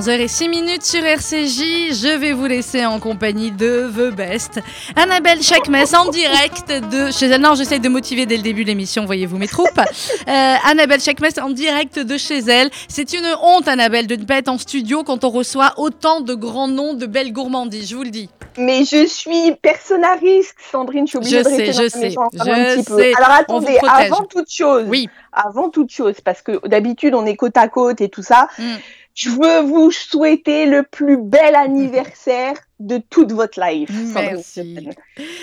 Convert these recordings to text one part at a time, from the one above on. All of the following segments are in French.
11h06 minutes sur RCJ. Je vais vous laisser en compagnie de The Best. Annabelle Chakmes en direct de chez elle. Non, j'essaie de motiver dès le début de l'émission, voyez-vous mes troupes. Euh, Annabelle Chakmes en direct de chez elle. C'est une honte, Annabelle, de ne pas être en studio quand on reçoit autant de grands noms de belles gourmandises, je vous le dis. Mais je suis personne à risque, Sandrine. Je suis obligée Je de sais, je sais, un je peu. sais. Alors attendez, avant toute chose, Oui. avant toute chose, parce que d'habitude on est côte à côte et tout ça, Mm. Je veux vous souhaiter le plus bel anniversaire de toute votre life, Sandrine.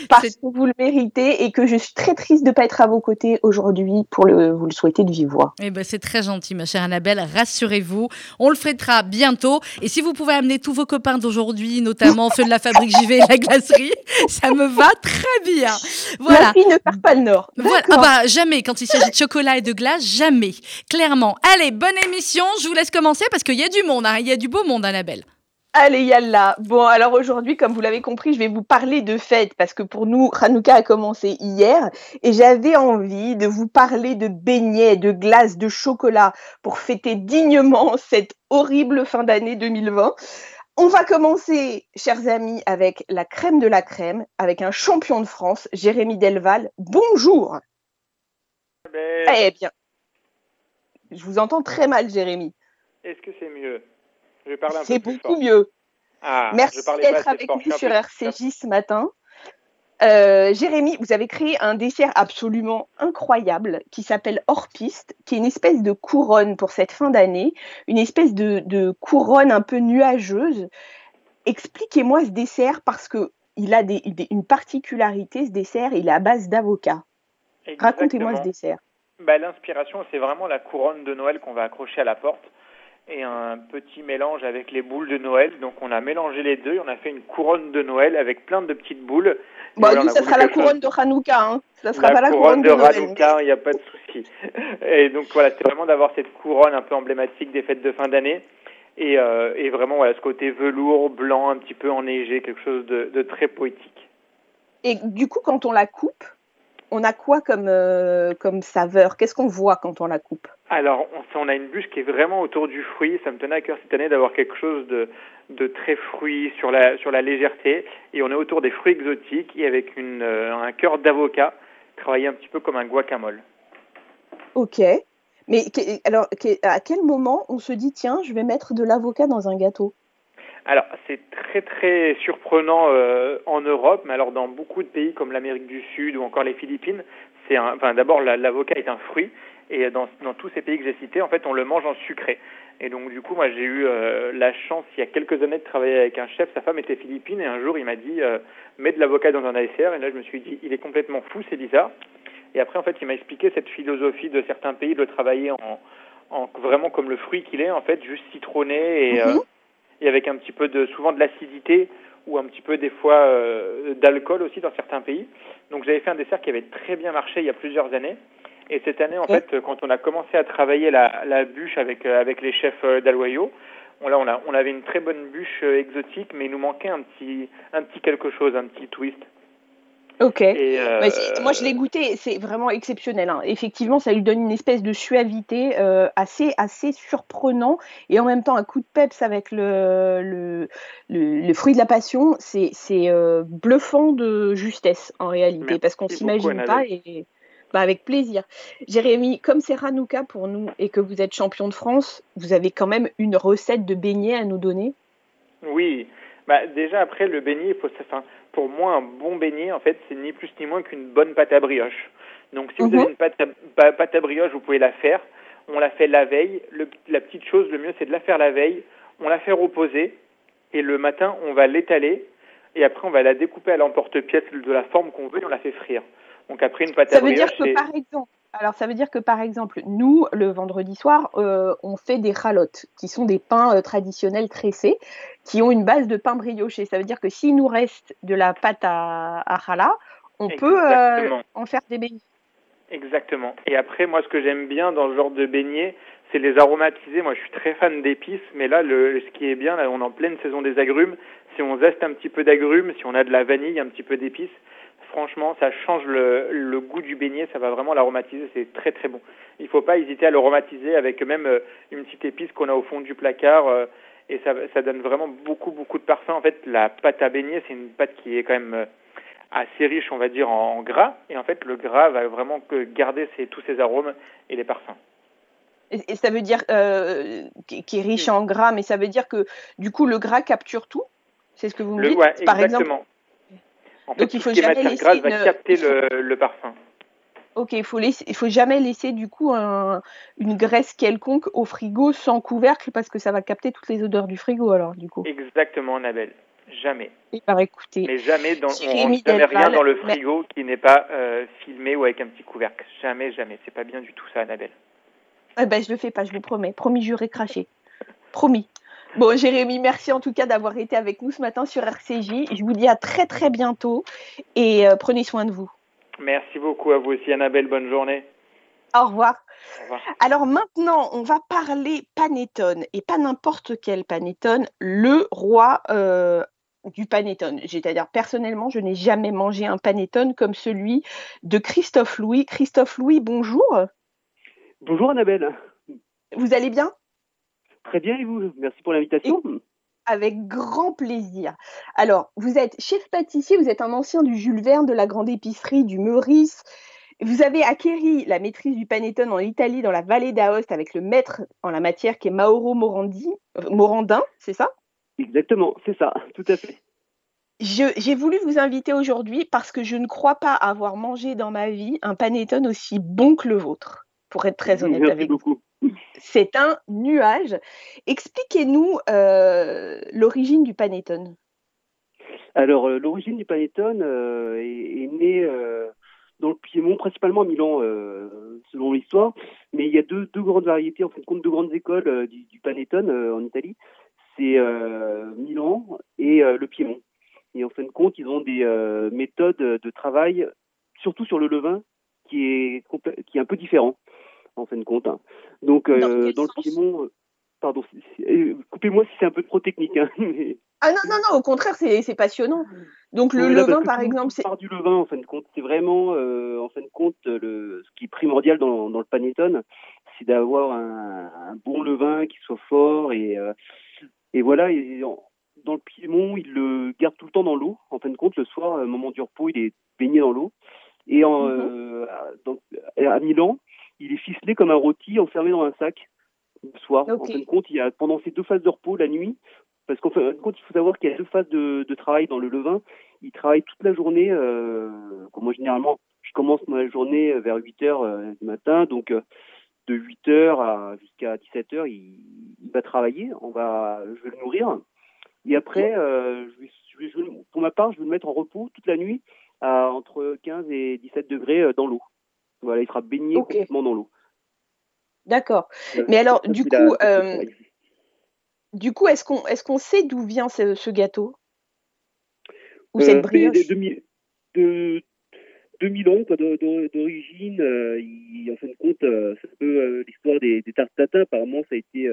Parce que vous le méritez et que je suis très triste de ne pas être à vos côtés aujourd'hui pour le, vous le souhaiter de vive voix. Eh ben, c'est très gentil, ma chère Annabelle. Rassurez-vous, on le fêtera bientôt. Et si vous pouvez amener tous vos copains d'aujourd'hui, notamment ceux de la fabrique JV et la glacerie, ça me va très bien. Voilà. Fille ne part pas le nord. Voilà. Ah bah, jamais, quand il s'agit de chocolat et de glace, jamais. Clairement. Allez, bonne émission. Je vous laisse commencer parce qu'il y a du monde. hein. Il y a du beau monde, Annabelle. Allez, yalla. Bon, alors aujourd'hui, comme vous l'avez compris, je vais vous parler de fête parce que pour nous, Hanouka a commencé hier et j'avais envie de vous parler de beignets, de glace, de chocolat pour fêter dignement cette horrible fin d'année 2020. On va commencer, chers amis, avec la crème de la crème, avec un champion de France, Jérémy Delval. Bonjour. Ben, Eh bien, je vous entends très mal, Jérémy. Est-ce que c'est mieux? C'est beaucoup fort. mieux. Ah, Merci d'être avec nous sur RCJ ce matin. Euh, Jérémy, vous avez créé un dessert absolument incroyable qui s'appelle hors piste, qui est une espèce de couronne pour cette fin d'année, une espèce de, de couronne un peu nuageuse. Expliquez-moi ce dessert parce que il a des- des- une particularité, ce dessert, il est à base d'avocat. Racontez-moi ce dessert. Bah, L'inspiration, c'est vraiment la couronne de Noël qu'on va accrocher à la porte et un petit mélange avec les boules de Noël. Donc on a mélangé les deux et on a fait une couronne de Noël avec plein de petites boules. Bon, voilà, nous, ça sera la chose- couronne de Hanouka, hein. ça sera la pas la couronne de, Noël. Hanouka, il n'y a pas de souci. Et donc voilà, c'était vraiment d'avoir cette couronne un peu emblématique des fêtes de fin d'année. Et, euh, et vraiment, voilà, ce côté velours, blanc, un petit peu enneigé, quelque chose de, de très poétique. Et du coup, quand on la coupe, on a quoi comme, euh, comme saveur? Qu'est-ce qu'on voit quand on la coupe? Alors, on, a une bûche qui est vraiment autour du fruit. Ça me tenait à cœur cette année d'avoir quelque chose de, de très fruit sur la, sur la légèreté. Et on est autour des fruits exotiques et avec une, euh, un cœur d'avocat travaillé un petit peu comme un guacamole. Ok. Mais alors, à quel moment on se dit, tiens, je vais mettre de l'avocat dans un gâteau? Alors, c'est très très surprenant euh, en Europe, mais alors dans beaucoup de pays comme l'Amérique du Sud ou encore les Philippines, c'est un, enfin d'abord la- l'avocat est un fruit et dans, dans tous ces pays que j'ai cités, en fait, on le mange en sucré. Et donc du coup, moi j'ai eu euh, la chance il y a quelques années de travailler avec un chef, sa femme était philippine et un jour il m'a dit euh, mets de l'avocat dans un dessert et là je me suis dit il est complètement fou, c'est bizarre. Et après en fait, il m'a expliqué cette philosophie de certains pays de le travailler en, en vraiment comme le fruit qu'il est en fait, juste citronné et Mhm. Et avec un petit peu de souvent de l'acidité ou un petit peu des fois euh, d'alcool aussi dans certains pays. Donc j'avais fait un dessert qui avait très bien marché il y a plusieurs années. Et cette année, en fait, quand on a commencé à travailler la, la bûche avec euh, avec les chefs euh, d'Aloyo, on, là, on, a, on avait une très bonne bûche exotique, mais il nous manquait un petit un petit quelque chose, un petit twist. Ok. Et, euh, moi, je l'ai goûté, c'est vraiment exceptionnel. hein. Effectivement, ça lui donne une espèce de suavité euh, assez, assez surprenant et en même temps un coup de peps avec le, le, le, le fruit de la passion. C'est euh, bluffant de justesse en réalité Merci parce qu'on beaucoup, s'imagine pas et bah, avec plaisir. Jérémy, comme c'est Hanouka pour nous et que vous êtes champion de France, vous avez quand même une recette de beignet à nous donner? Oui, bah déjà après le beignet, il faut, enfin, pour moi un bon beignet en fait c'est ni plus ni moins qu'une bonne pâte à brioche. Donc si Mhm. vous avez une pâte à, pâte à brioche, vous pouvez la faire. On la fait la veille. Le- la petite chose, le mieux c'est de la faire la veille. On la fait reposer et le matin on va l'étaler et après on va la découper à l'emporte-pièce de la forme qu'on veut et on la fait frire. Donc après une pâte Ça à veut brioche, dire que c'est- par exemple, alors ça veut dire que par exemple, nous le vendredi soir, euh, on fait des ralottes, qui sont des pains euh, traditionnels tressés, qui ont une base de pain brioché. Ça veut dire que s'il nous reste de la pâte à, à on peut euh, en faire des beignets. Exactement. Et après, moi, ce que j'aime bien dans ce genre de beignets, c'est les aromatiser. Moi, je suis très fan d'épices, mais là, le, ce qui est bien, là, on est en pleine saison des agrumes. Si on zeste un petit peu d'agrumes, si on a de la vanille, un petit peu d'épices, franchement, ça change le, le goût du beignet. Ça va vraiment l'aromatiser. C'est très très bon. Il faut pas hésiter à l'aromatiser avec même euh, une petite épice qu'on a au fond du placard. euh, et ça, ça donne vraiment beaucoup, beaucoup de parfum. En fait, la pâte à beignet, c'est une pâte qui est quand même assez riche, on va dire, en, gras. Et en fait, le gras va vraiment que garder tous ces arômes et les parfums. Et, ça veut dire euh, qui est riche en gras, mais ça veut dire que du coup le gras capture tout? C'est ce que vous me dites, par exemple? En fait, Donc il faut jamais laisser va capter le, parfum. Ok, il faut il faut jamais laisser du coup une graisse quelconque au frigo sans couvercle parce que ça va capter toutes les odeurs du frigo alors du coup. Exactement, Annabelle. Jamais. Et par écoutez, mais jamais dans, on ne met rien dans le frigo qui n'est pas euh, filmé ou avec un petit couvercle. Jamais, jamais. C'est pas bien du tout ça, Annabelle. Eh ben, je le fais pas, je vous promets. Promis, juré, craché. Promis. Bon, Jérémy, merci en tout cas d'avoir été avec nous ce matin sur RCJ. Je vous dis à très très bientôt et euh, prenez soin de vous. Merci beaucoup à vous aussi, Annabelle. Bonne journée. Au revoir. Au revoir. Alors maintenant, on va parler panettone et pas n'importe quel panettone, le roi euh, du panettone. C'est-à-dire, personnellement, je n'ai jamais mangé un panettone comme celui de Christophe Louis. Christophe Louis, bonjour. Bonjour Annabelle. Vous allez bien? Très bien et vous Merci pour l'invitation. Avec grand plaisir. Alors, vous êtes chef pâtissier, vous êtes un ancien du Jules Verne, de la grande épicerie, du Meurice. Vous avez acquéri la maîtrise du panettone en Italie, dans la vallée d'Aoste, avec le maître en la matière qui est Mauro Morandi, euh, Morandin, c'est ça? Exactement, c'est ça, tout à fait. J'ai voulu vous inviter aujourd'hui parce que je ne crois pas avoir mangé dans ma vie un panettone aussi bon que le vôtre pour être très honnête avec vous. C'est un nuage. Expliquez-nous euh, l'origine du panettone. Alors, euh, l'origine du panettone euh, est, née dans le Piémont, principalement à Milan, selon l'histoire. Mais il y a deux, grandes variétés, en fin de compte, deux grandes écoles du, du, panettone en Italie. C'est Milan et le Piémont. Et en fin de compte, ils ont des méthodes de travail, surtout sur le levain, qui est, qui est un peu différent en fin de compte. Hein. Donc, dans, euh, le Piémont, euh, pardon, euh, coupez-moi si c'est un peu trop technique. Hein, ah non, non, non, au contraire, c'est passionnant. Donc, le levain, par exemple, c'est. part du levain, en fin de compte. C'est vraiment, en fin de compte, le, ce qui est primordial dans, dans le panettone, c'est d'avoir un, un, bon levain qui soit fort et, et voilà. Et, dans le Piémont, il le garde tout le temps dans l'eau. En fin de compte, le soir, au moment du repos, il est baigné dans l'eau. Et en, mhm. à Milan, il est ficelé comme un rôti enfermé dans un sac le soir. En fin de compte, il y a pendant ces deux phases de repos la nuit, parce qu'en fin de compte, il faut savoir qu'il y a deux phases de, travail dans le levain. Il travaille toute la journée. Euh, moi, généralement, je commence ma journée vers 8 heures euh, du matin, donc euh, de 8 heures jusqu'à 17 heures, il, va travailler. On va, je vais le nourrir. Et après, je vais, pour ma part, je vais le mettre en repos toute la nuit à entre 15 et 17 degrés dans l'eau. Voilà, il sera baigné complètement dans l'eau. D'accord. Euh, Mais alors, du coup, euh, du coup, est-ce qu'on est qu'on sait d'où vient ce, gâteau? Ou cette euh, brioche? de, 2000 ans d'origine. en fin de compte, c'est un peu l'histoire des, des tartes tatin. Apparemment, ça a été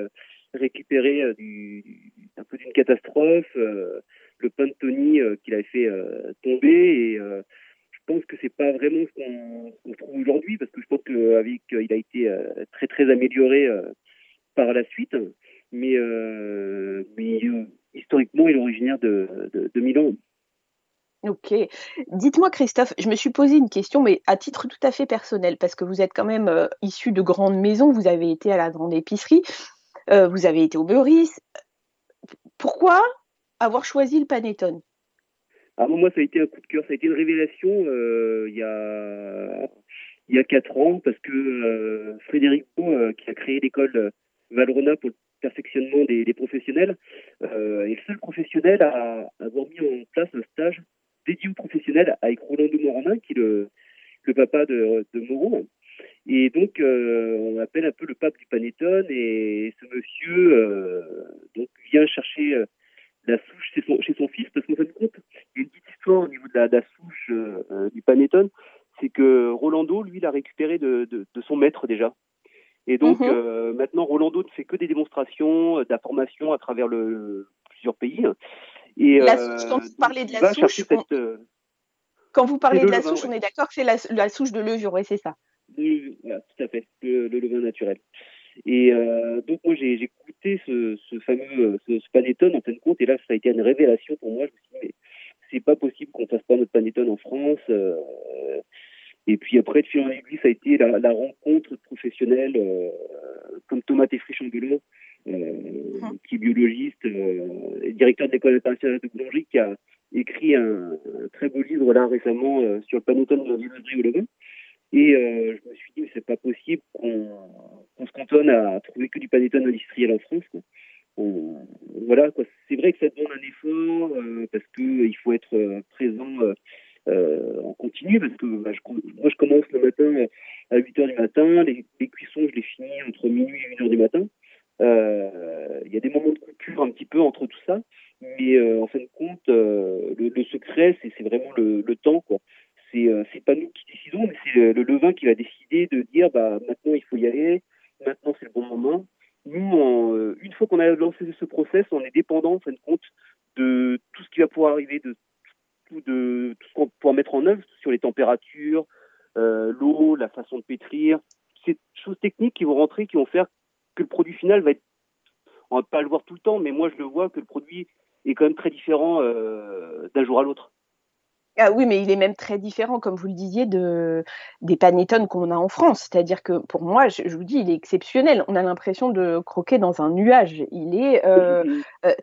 récupéré un peu d'une catastrophe. le pain de Tony qu'il avait fait tomber et je pense que c'est pas vraiment ce qu'on trouve aujourd'hui parce que je pense qu'avec il a été euh, très très amélioré euh, par la suite, mais, euh, historiquement il est originaire de, de, Milan. Ok. Dites-moi, Christophe, je me suis posé une question, mais à titre tout à fait personnel, parce que vous êtes quand même issu de grandes maisons, vous avez été à la grande épicerie, vous avez été au Beuris. Pourquoi avoir choisi le panettone? Ah, moi, ça a été un coup de cœur, ça a été une révélation euh, il y a il y a quatre ans parce que euh, Frédérico, euh, qui a créé l'école Valrona pour le perfectionnement des, professionnels, est le seul professionnel à, avoir mis en place un stage dédié aux professionnels avec Rolando Morandin, qui est le, papa de, de Moreau. Et donc, on appelle un peu le pape du Panettone. Et ce monsieur vient chercher la souche chez son, chez son fils, parce qu'en fin de compte, au niveau de la, souche euh, du panettone, c'est que Rolando, lui, l'a récupéré de, de, son maître déjà. Et donc, mhm. euh, maintenant, Rolando ne fait que des démonstrations, euh, d'informations à travers le, plusieurs pays. Et, la souche, quand vous parlez de la souche, quand vous parlez de la souche, on est d'accord que c'est la, souche de levure, oui, c'est ça. Oui, tout à fait, le, le levain naturel. Et donc moi j'ai goûté ce, ce fameux ce, ce, panettone en fin de compte, et là ça a été une révélation pour moi. Je me suis dit mais c'est pas possible qu'on fasse pas notre panettone en France. Et puis après, de fil en aiguille, ça a été la, la rencontre professionnelle, euh, comme Thomas Teffry Chambelot, euh, ah. qui est biologiste euh, et directeur de l'école internationale de boulangerie, qui a écrit un, très beau livre là récemment euh, sur le panettone de la viennoiserie au levain. Et euh, je me suis dit, c'est pas possible qu'on se cantonne à trouver que du panettone industriel en France. Quoi. Voilà, quoi. C'est vrai que ça demande un effort euh, parce que il faut être présent euh, en continu parce que bah, je, moi je commence le matin à 8 h du matin, les, cuissons je les finis entre minuit et 1 h du matin. Euh, il y a des moments de coupure un petit peu entre tout ça, mais euh, en fin de compte, le, secret c'est vraiment le, temps quoi. C'est c'est pas nous qui décidons, mais c'est le levain qui va décider de dire bah maintenant il faut y aller, maintenant c'est le bon moment. Nous, on, fois qu'on a lancé ce process, on est dépendant en fin de compte de tout ce qui va pouvoir arriver, de de tout ce qu'on pourra mettre en œuvre sur les températures, euh, l'eau, la façon de pétrir, ces choses techniques qui vont rentrer, qui vont faire que le produit final va être, on va pas le voir tout le temps, mais moi je le vois que le produit est quand même très différent euh, d'un jour à l'autre. Ah oui, mais il est même très différent, comme vous le disiez, de, des panettones qu'on a en France. C'est-à-dire que pour moi, je, je, vous dis, il est exceptionnel. On a l'impression de croquer dans un nuage. Il est, euh, euh,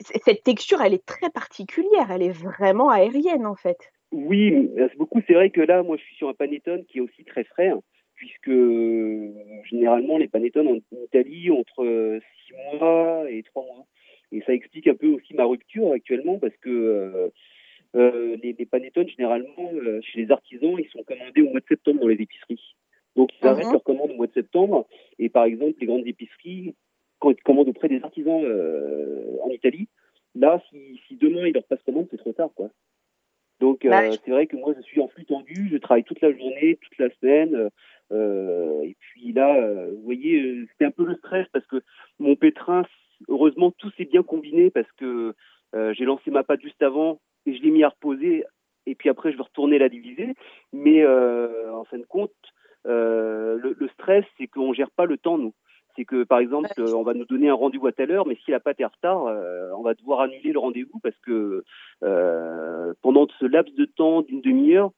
cette texture, elle est très particulière. Elle est vraiment aérienne, en fait. Oui, merci beaucoup. C'est vrai que là, moi, je suis sur un panettone qui est aussi très frais, hein, puisque généralement, les panettones en Italie entre 6 mois et 3 mois. Et ça explique un peu aussi ma rupture actuellement, parce que euh, les, les panettones, généralement, euh, chez les artisans, ils sont commandés au mois de septembre dans les épiceries. Donc, ils arrêtent uh -huh. leur commande au mois de septembre. Et par exemple, les grandes épiceries, quand ils commandent auprès des artisans euh, en Italie, là, si, si, demain ils leur passent commande, c'est trop tard, quoi. Donc, bah, c'est vrai que moi, je suis en flux tendu, je travaille toute la journée, toute la semaine. Et puis là, vous voyez, c'était un peu le stress parce que mon pétrin, heureusement, tout s'est bien combiné parce que j'ai lancé ma pâte juste avant et je l'ai mis à reposer et puis après je vais retourner la diviser. Mais euh, en fin de compte, euh, le, le, stress, c'est qu'on gère pas le temps nous. C'est que par exemple, on va nous donner un rendez-vous à telle heure, mais si la pâte est en retard, euh, on va devoir annuler le rendez-vous parce que euh, pendant ce laps de temps d'une demi-heure,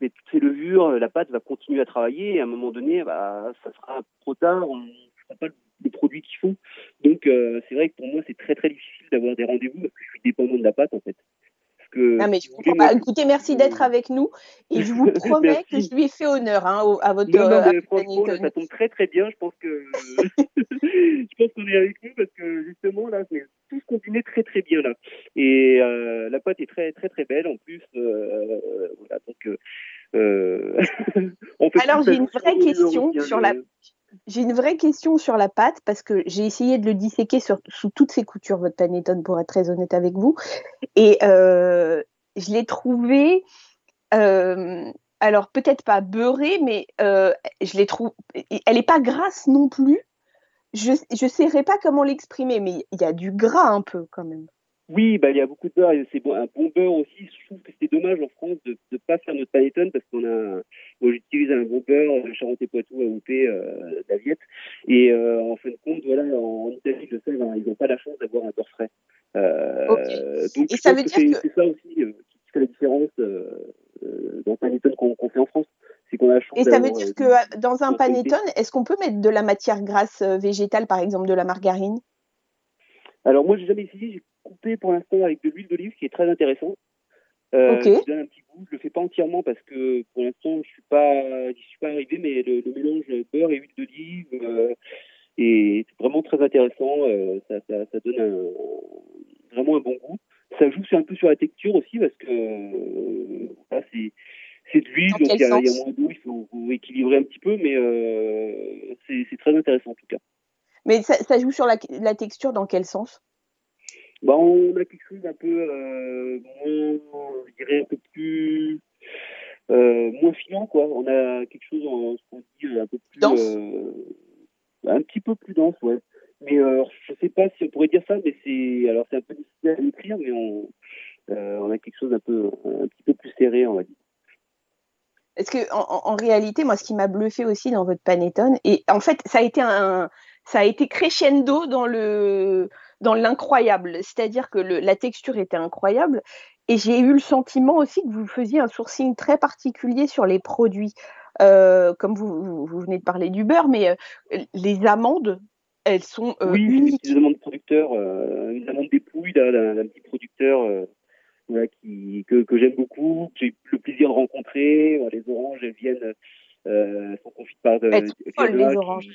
toutes ces levures, la pâte va continuer à travailler et à un moment donné, bah, ça sera trop tard, on ne fera pas le produit qu'il faut. Donc euh, c'est vrai que pour moi c'est très très difficile d'avoir des rendez-vous parce que je suis dépendant de la pâte en fait que. Non, mais je comprends pas. Écoutez, merci d'être avec nous. Et je vous promets que je lui ai fait honneur hein, à votre. Non, non, mais franchement, ça tombe très très bien. Je pense que. je pense qu'on est avec nous parce que justement, là, c'est tout se combinait très très bien là. Et euh, la pâte est très très très belle en plus. Euh, voilà, donc. Euh, Alors, j'ai une vraie question sur la j'ai une vraie question sur la pâte parce que j'ai essayé de le disséquer sous toutes ses coutures, votre panettone, pour être très honnête avec vous. Et euh, je l'ai trouvé, euh, alors peut-être pas beurrée, mais euh, je l'ai trouvé, elle n'est pas grasse non plus. Je ne saurais pas comment l'exprimer, mais il y a du gras un peu quand même. Oui, bah, il y a beaucoup de beurre. C'est bon, un bon beurre aussi. Je trouve que c'est dommage en France de ne pas faire notre panettone parce qu'on a, moi j'utilise un bon beurre de Charente-et-Poitou à OP euh, d'Aviette. Et euh, en fin de compte, voilà, en, Italie, je sais, ben, ils n'ont pas la chance d'avoir un beurre frais. Euh, okay. Donc, Et ça veut dire que c'est ça aussi euh, qui fait la différence euh, euh, dans le panettone qu'on qu fait en France. C'est qu'on a la chance Et ça veut dire que dans un panettone, est-ce qu'on peut mettre de la matière grasse végétale, par exemple de la margarine? Alors moi j'ai jamais essayé, coupé pour l'instant avec de l'huile d'olive qui est très intéressant. Euh, okay. Qui donne un petit goût. Je le fais pas entièrement parce que pour l'instant je suis pas, je suis pas arrivé, mais le, le mélange beurre et huile d'olive euh, est vraiment très intéressant. Euh, ça, ça, ça, donne un, vraiment un bon goût. Ça joue un peu sur la texture aussi parce que euh, voilà, c'est c'est de l'huile, donc il y, a, y, a moins d'eau, il faut, équilibrer un petit peu, mais c'est très intéressant en tout cas. Mais ça, ça joue sur la, la, texture dans quel sens? Bah, On a quelque chose d'un peu euh, moins, je dirais un peu plus euh, moins filant, quoi. On a quelque chose, en, ce qu'on dit, un peu plus dense. Euh, un petit peu plus dense, ouais. Mais euh, je sais pas si on pourrait dire ça, mais c'est alors c'est un peu difficile à décrire, mais on, euh, on a quelque chose d'un peu un petit peu plus serré, on va dire. Parce que en, réalité, moi, ce qui m'a bluffé aussi dans votre panettone, et en fait, ça a été un, ça a été crescendo dans le, dans l'incroyable. C'est-à-dire que la texture était incroyable, et j'ai eu le sentiment aussi que vous faisiez un sourcing très particulier sur les produits. Euh, comme vous, vous, venez de parler du beurre, mais euh, les amandes, elles sont euh, oui, uniques. des amandes producteurs, une amande dépouille d'un petit producteur qui, que, que j'aime beaucoup, que j'ai eu le plaisir de rencontrer. les oranges, elles viennent, sont confites par elles sont folles, les oranges.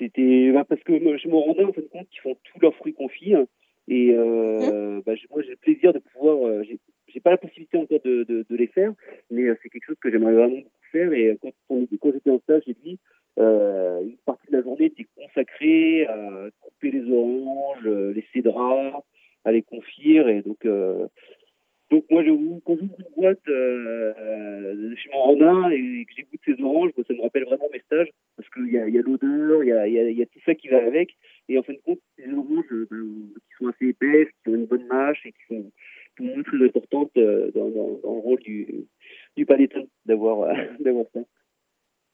C'était bah, parce que je me rendais en fin de compte qu'ils font tous leurs fruits confits. Hein. et euh, mmh. bah, moi, j'ai le plaisir de pouvoir. Euh, j'ai pas la possibilité encore de, de, de les faire, mais euh, c'est quelque chose que j'aimerais vraiment beaucoup faire. Et quand, quand j'étais en stage, j'ai dit euh, une partie de la journée était consacrée à couper les oranges, les cédras, à les confire. Et donc, euh, donc moi, je, quand j'ouvre une boîte euh, chez mon rondin et que j'écoute ces oranges, ça me rappelle vraiment mes stages parce qu'il y a, y a l'odeur, il y a, y, a, y a, tout ça qui va avec. Et en fin de compte, ces oranges ben, qui sont assez épaisses, qui ont une bonne mâche et qui sont pour moi très importantes dans, dans, dans, le rôle du, du panettone d'avoir d'avoir ça.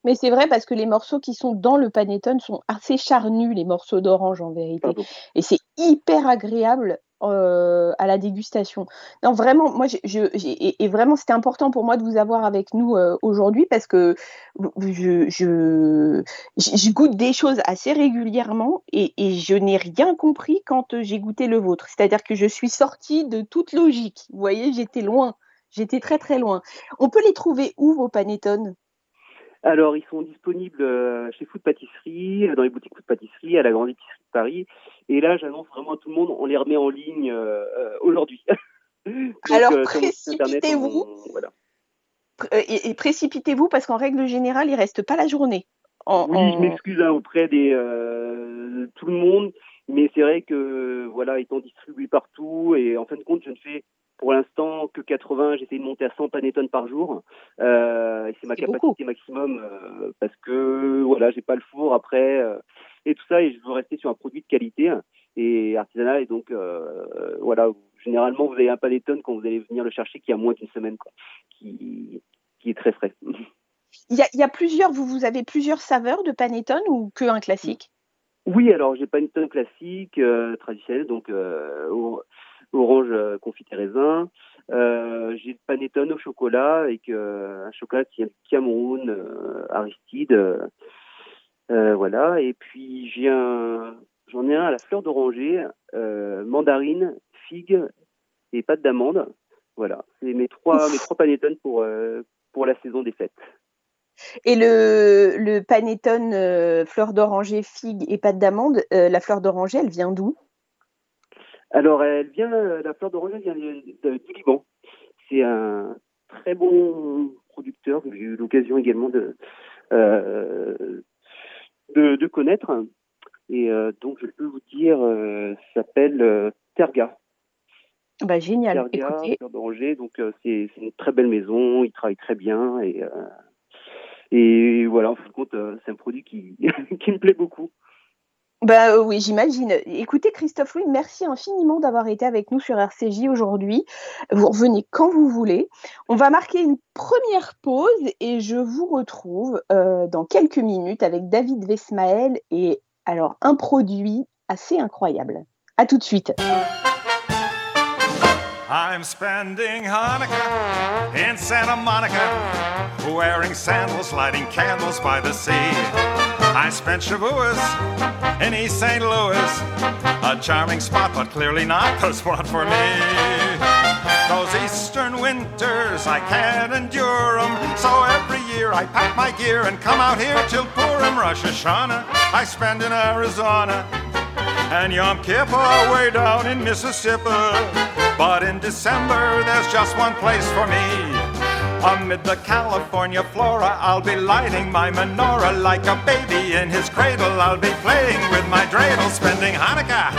Mais c'est vrai parce que les morceaux qui sont dans le panettone sont assez charnus, les morceaux d'orange en vérité. Et c'est hyper agréable euh, à la dégustation. Non, vraiment, moi, et, vraiment, c'était important pour moi de vous avoir avec nous euh, aujourd'hui parce que je, goûte des choses assez régulièrement et, et je n'ai rien compris quand euh, j'ai goûté le vôtre. C'est-à-dire que je suis sortie de toute logique. Vous voyez, j'étais loin. J'étais très très loin. On peut les trouver où vos panettones alors, ils sont disponibles chez Food Pâtisserie, dans les boutiques Food Pâtisserie, à la Grande Épicerie de Paris. Et là, j'annonce vraiment à tout le monde, on les remet en ligne euh, aujourd'hui. Alors, précipitez-vous. Voilà. Et, précipitez-vous parce qu'en règle générale, il reste pas la journée. oui, je m'excuse hein, auprès des tout le monde, mais c'est vrai que voilà, étant distribué partout et en fin de compte, je ne fais pour l'instant, que 80, j'essaie de monter à 100 panettone par jour. Euh, c'est ma capacité maximum euh, parce que voilà, j'ai pas le four après euh, et tout ça et je veux rester sur un produit de qualité et artisanal et donc euh, voilà, généralement vous avez un panettone quand vous allez venir le chercher qui a moins d'une semaine quoi, qui qui est très frais. Il y, a, il y a plusieurs, vous, vous avez plusieurs saveurs de panettone ou que un classique? Oui, alors j'ai panettone classique, traditionnel, donc orange euh, confit et raisin. Euh, j'ai le panettone au chocolat avec euh, un chocolat qui vient du Cameroun, Aristide. Voilà. Et puis j'ai un, j'en ai un à la fleur d'oranger, mandarine, figue et pâte d'amande. Voilà, c'est mes trois mes trois panettones pour pour la saison des fêtes. Et le, le panettone fleur d'oranger, figue et pâte d'amande, la fleur d'oranger, elle vient d'où? Alors, elle vient, la fleur d'oranger vient du Liban. C'est un très bon producteur que j'ai eu l'occasion également de, euh, de, connaître. Et euh, donc, je peux vous dire, euh, s'appelle Terga. Bah, génial. Terga. Donc, c'est une très belle maison. Il travaille très bien. Et, et voilà, en fin de compte, c'est un produit qui, qui me plaît beaucoup. Bah euh, oui, j'imagine. Écoutez, Christophe Louis, merci infiniment d'avoir été avec nous sur RCJ aujourd'hui. Vous revenez quand vous voulez. On va marquer une première pause et je vous retrouve euh, dans quelques minutes avec David Vesmael et alors un produit assez incroyable. À tout de suite. I'm spending Hanukkah in Santa Monica, wearing sandals, lighting candles by the sea. I spent Shavuos in East St. Louis, a charming spot, but clearly not the spot for me. Those eastern winters, I can't endure them. So every year I pack my gear and come out here till Purim, Rosh Hashanah. I spend in Arizona and Yom Kippur way down in Mississippi. But in December, there's just one place for me. Amid the California flora, I'll be lighting my menorah like a baby in his cradle. I'll be playing with my dreidel, spending Hanukkah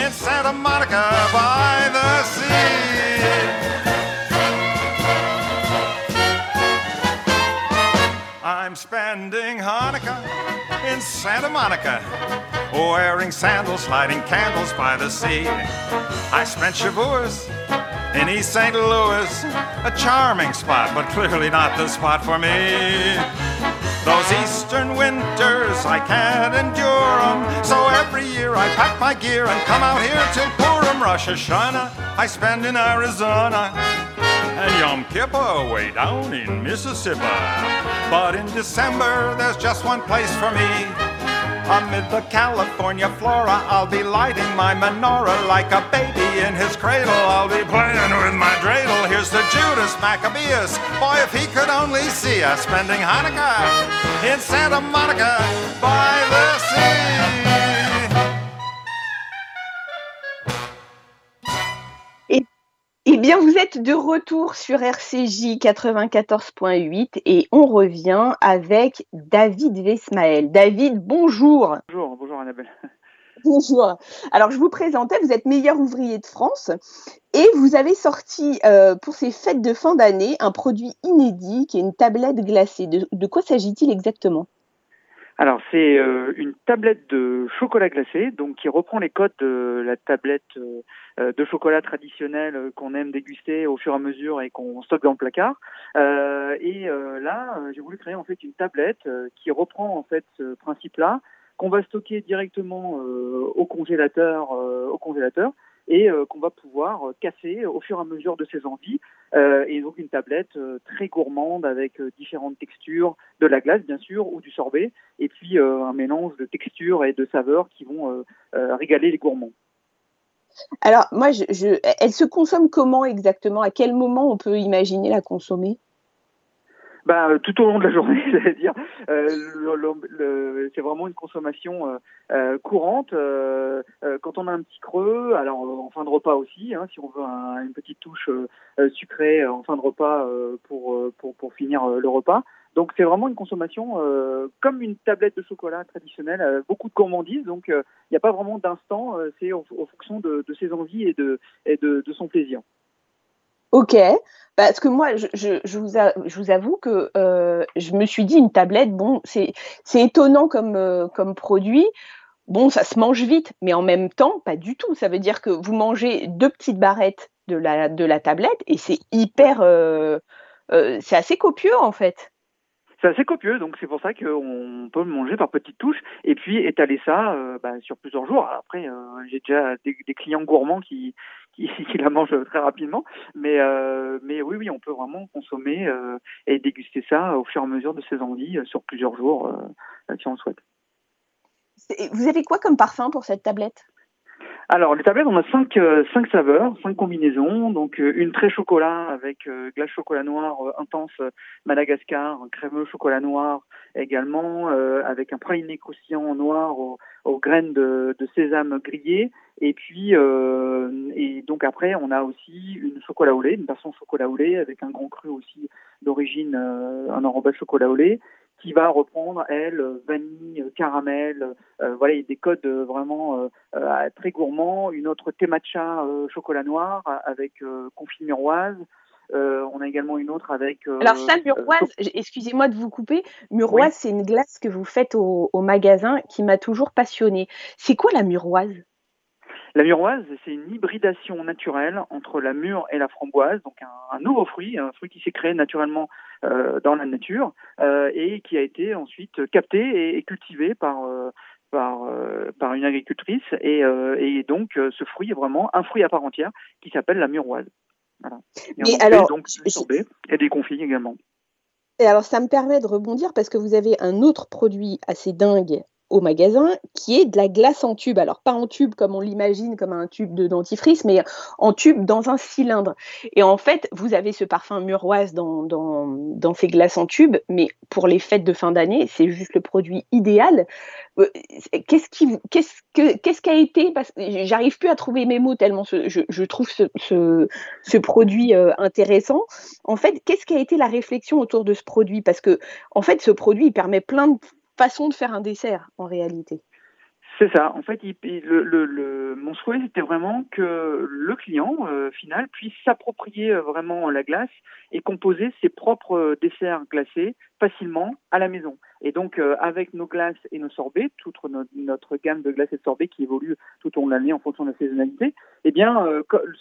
in Santa Monica by the sea. I'm spending Hanukkah in Santa Monica wearing sandals, lighting candles by the sea. I spent Shavuos in East St. Louis. A charming spot, but clearly not the spot for me. Those eastern winters, I can't endure them. So every year I pack my gear and come out here till Purim, Rosh Hashanah. I spend in Arizona and Yom Kippur way down in Mississippi. But in December, there's just one place for me. Amid the California flora, I'll be lighting my menorah like a baby in his cradle. I'll be playing with my dreidel. Here's the Judas Maccabeus. Boy, if he could only see us spending Hanukkah in Santa Monica by the sea. Eh bien, vous êtes de retour sur RCJ 94.8 et on revient avec David Vesmael. David, bonjour. Bonjour, bonjour Annabelle. Bonjour. Alors, je vous présentais, vous êtes meilleur ouvrier de France et vous avez sorti euh, pour ces fêtes de fin d'année un produit inédit qui est une tablette glacée. De, de quoi s'agit-il exactement? Alors c'est euh, une tablette de chocolat glacé, donc qui reprend les codes de la tablette euh, de chocolat traditionnelle euh, qu'on aime déguster au fur et à mesure et qu'on stocke dans le placard. Euh, et là, j'ai voulu créer en fait une tablette qui reprend en fait ce principe-là, qu'on va stocker directement au congélateur, au congélateur et euh, qu'on va pouvoir euh, casser au fur et à mesure de ses envies. Euh, et donc une tablette très gourmande avec différentes textures, de la glace bien sûr ou du sorbet, et puis un mélange de textures et de saveurs qui vont régaler les gourmands. Alors, moi, elle se consomme comment exactement? À quel moment on peut imaginer la consommer? Bah, tout au long de la journée, c'est-à-dire euh, c'est vraiment une consommation euh, euh courante. Euh, euh, quand on a un petit creux, alors en fin de repas aussi, hein, si on veut un, une petite touche sucrée en fin de repas pour, pour, pour finir le repas. Donc c'est vraiment une consommation comme une tablette de chocolat traditionnelle, beaucoup de gourmandise. Donc il n'y a pas vraiment d'instant, c'est en, fonction de, de, ses envies et de, et de, de son plaisir. Ok, parce que moi, je, vous, je vous, avoue que euh, je me suis dit une tablette, bon, c'est étonnant comme, euh, comme produit. Bon, ça se mange vite, mais en même temps, pas du tout. Ça veut dire que vous mangez deux petites barrettes de la, de la tablette et c'est hyper. Euh, c'est assez copieux en fait. C'est assez copieux, donc c'est pour ça qu'on peut manger par petites touches et puis étaler ça bah, sur plusieurs jours. Après, j'ai déjà des, clients gourmands qui, qui, qui, la mangent très rapidement, mais, euh, mais oui, oui, on peut vraiment consommer euh, et déguster ça au fur et à mesure de ses envies euh, sur plusieurs jours si on le souhaite. Vous avez quoi comme parfum pour cette tablette? Alors, les tablettes, on a cinq, euh, cinq saveurs, cinq combinaisons. Donc, euh, une très chocolat avec euh, glace chocolat noir intense Madagascar, un crémeux chocolat noir également, avec un praliné croustillant noir aux, graines de, sésame grillé. Et puis, et donc après, on a aussi une chocolat au lait, une version chocolat au lait avec un grand cru aussi d'origine, un enrobage chocolat au lait qui va reprendre, elle, vanille, caramel, euh, voilà, il y a des codes euh, vraiment euh, très gourmands. Une autre thé matcha chocolat noir avec confit muroise. on a également une autre avec. Alors ça, muroise, excusez-moi de vous couper. Muroise, c'est une glace que vous faites au, au magasin qui m'a toujours passionnée. C'est quoi la muroise la muroise, c'est une hybridation naturelle entre la mûre et la framboise, donc un, nouveau fruit, un fruit qui s'est créé naturellement euh, dans la nature euh, et qui a été ensuite capté et, cultivé par euh, par, par une agricultrice et, et donc ce fruit est vraiment un fruit à part entière qui s'appelle la muroise. Voilà. Et alors, donc et des confits également. Et alors, ça me permet de rebondir parce que vous avez un autre produit assez dingue au magasin, qui est de la glace en tube. Alors pas en tube comme on l'imagine, comme un tube de dentifrice, mais en tube dans un cylindre. Et en fait, vous avez ce parfum muroise dans, dans, dans ces glaces en tube, mais pour les fêtes de fin d'année, c'est juste le produit idéal. Euh, qu'est-ce qui, qu'est-ce que, qu'est-ce été parce que j'arrive plus à trouver mes mots tellement je, trouve ce, ce, produit euh, intéressant. En fait, qu'est-ce qui a été la réflexion autour de ce produit? Parce que en fait, ce produit permet plein de façon de faire un dessert en réalité. C'est ça. En fait, mon souhait, c'était vraiment que le client euh, final puisse s'approprier euh, vraiment la glace et composer ses propres euh, desserts glacés facilement à la maison. Et donc, avec nos glaces et nos sorbets, toute notre, gamme de glaces et de sorbets qui évolue tout au long de l'année en fonction de la saisonnalité, eh bien,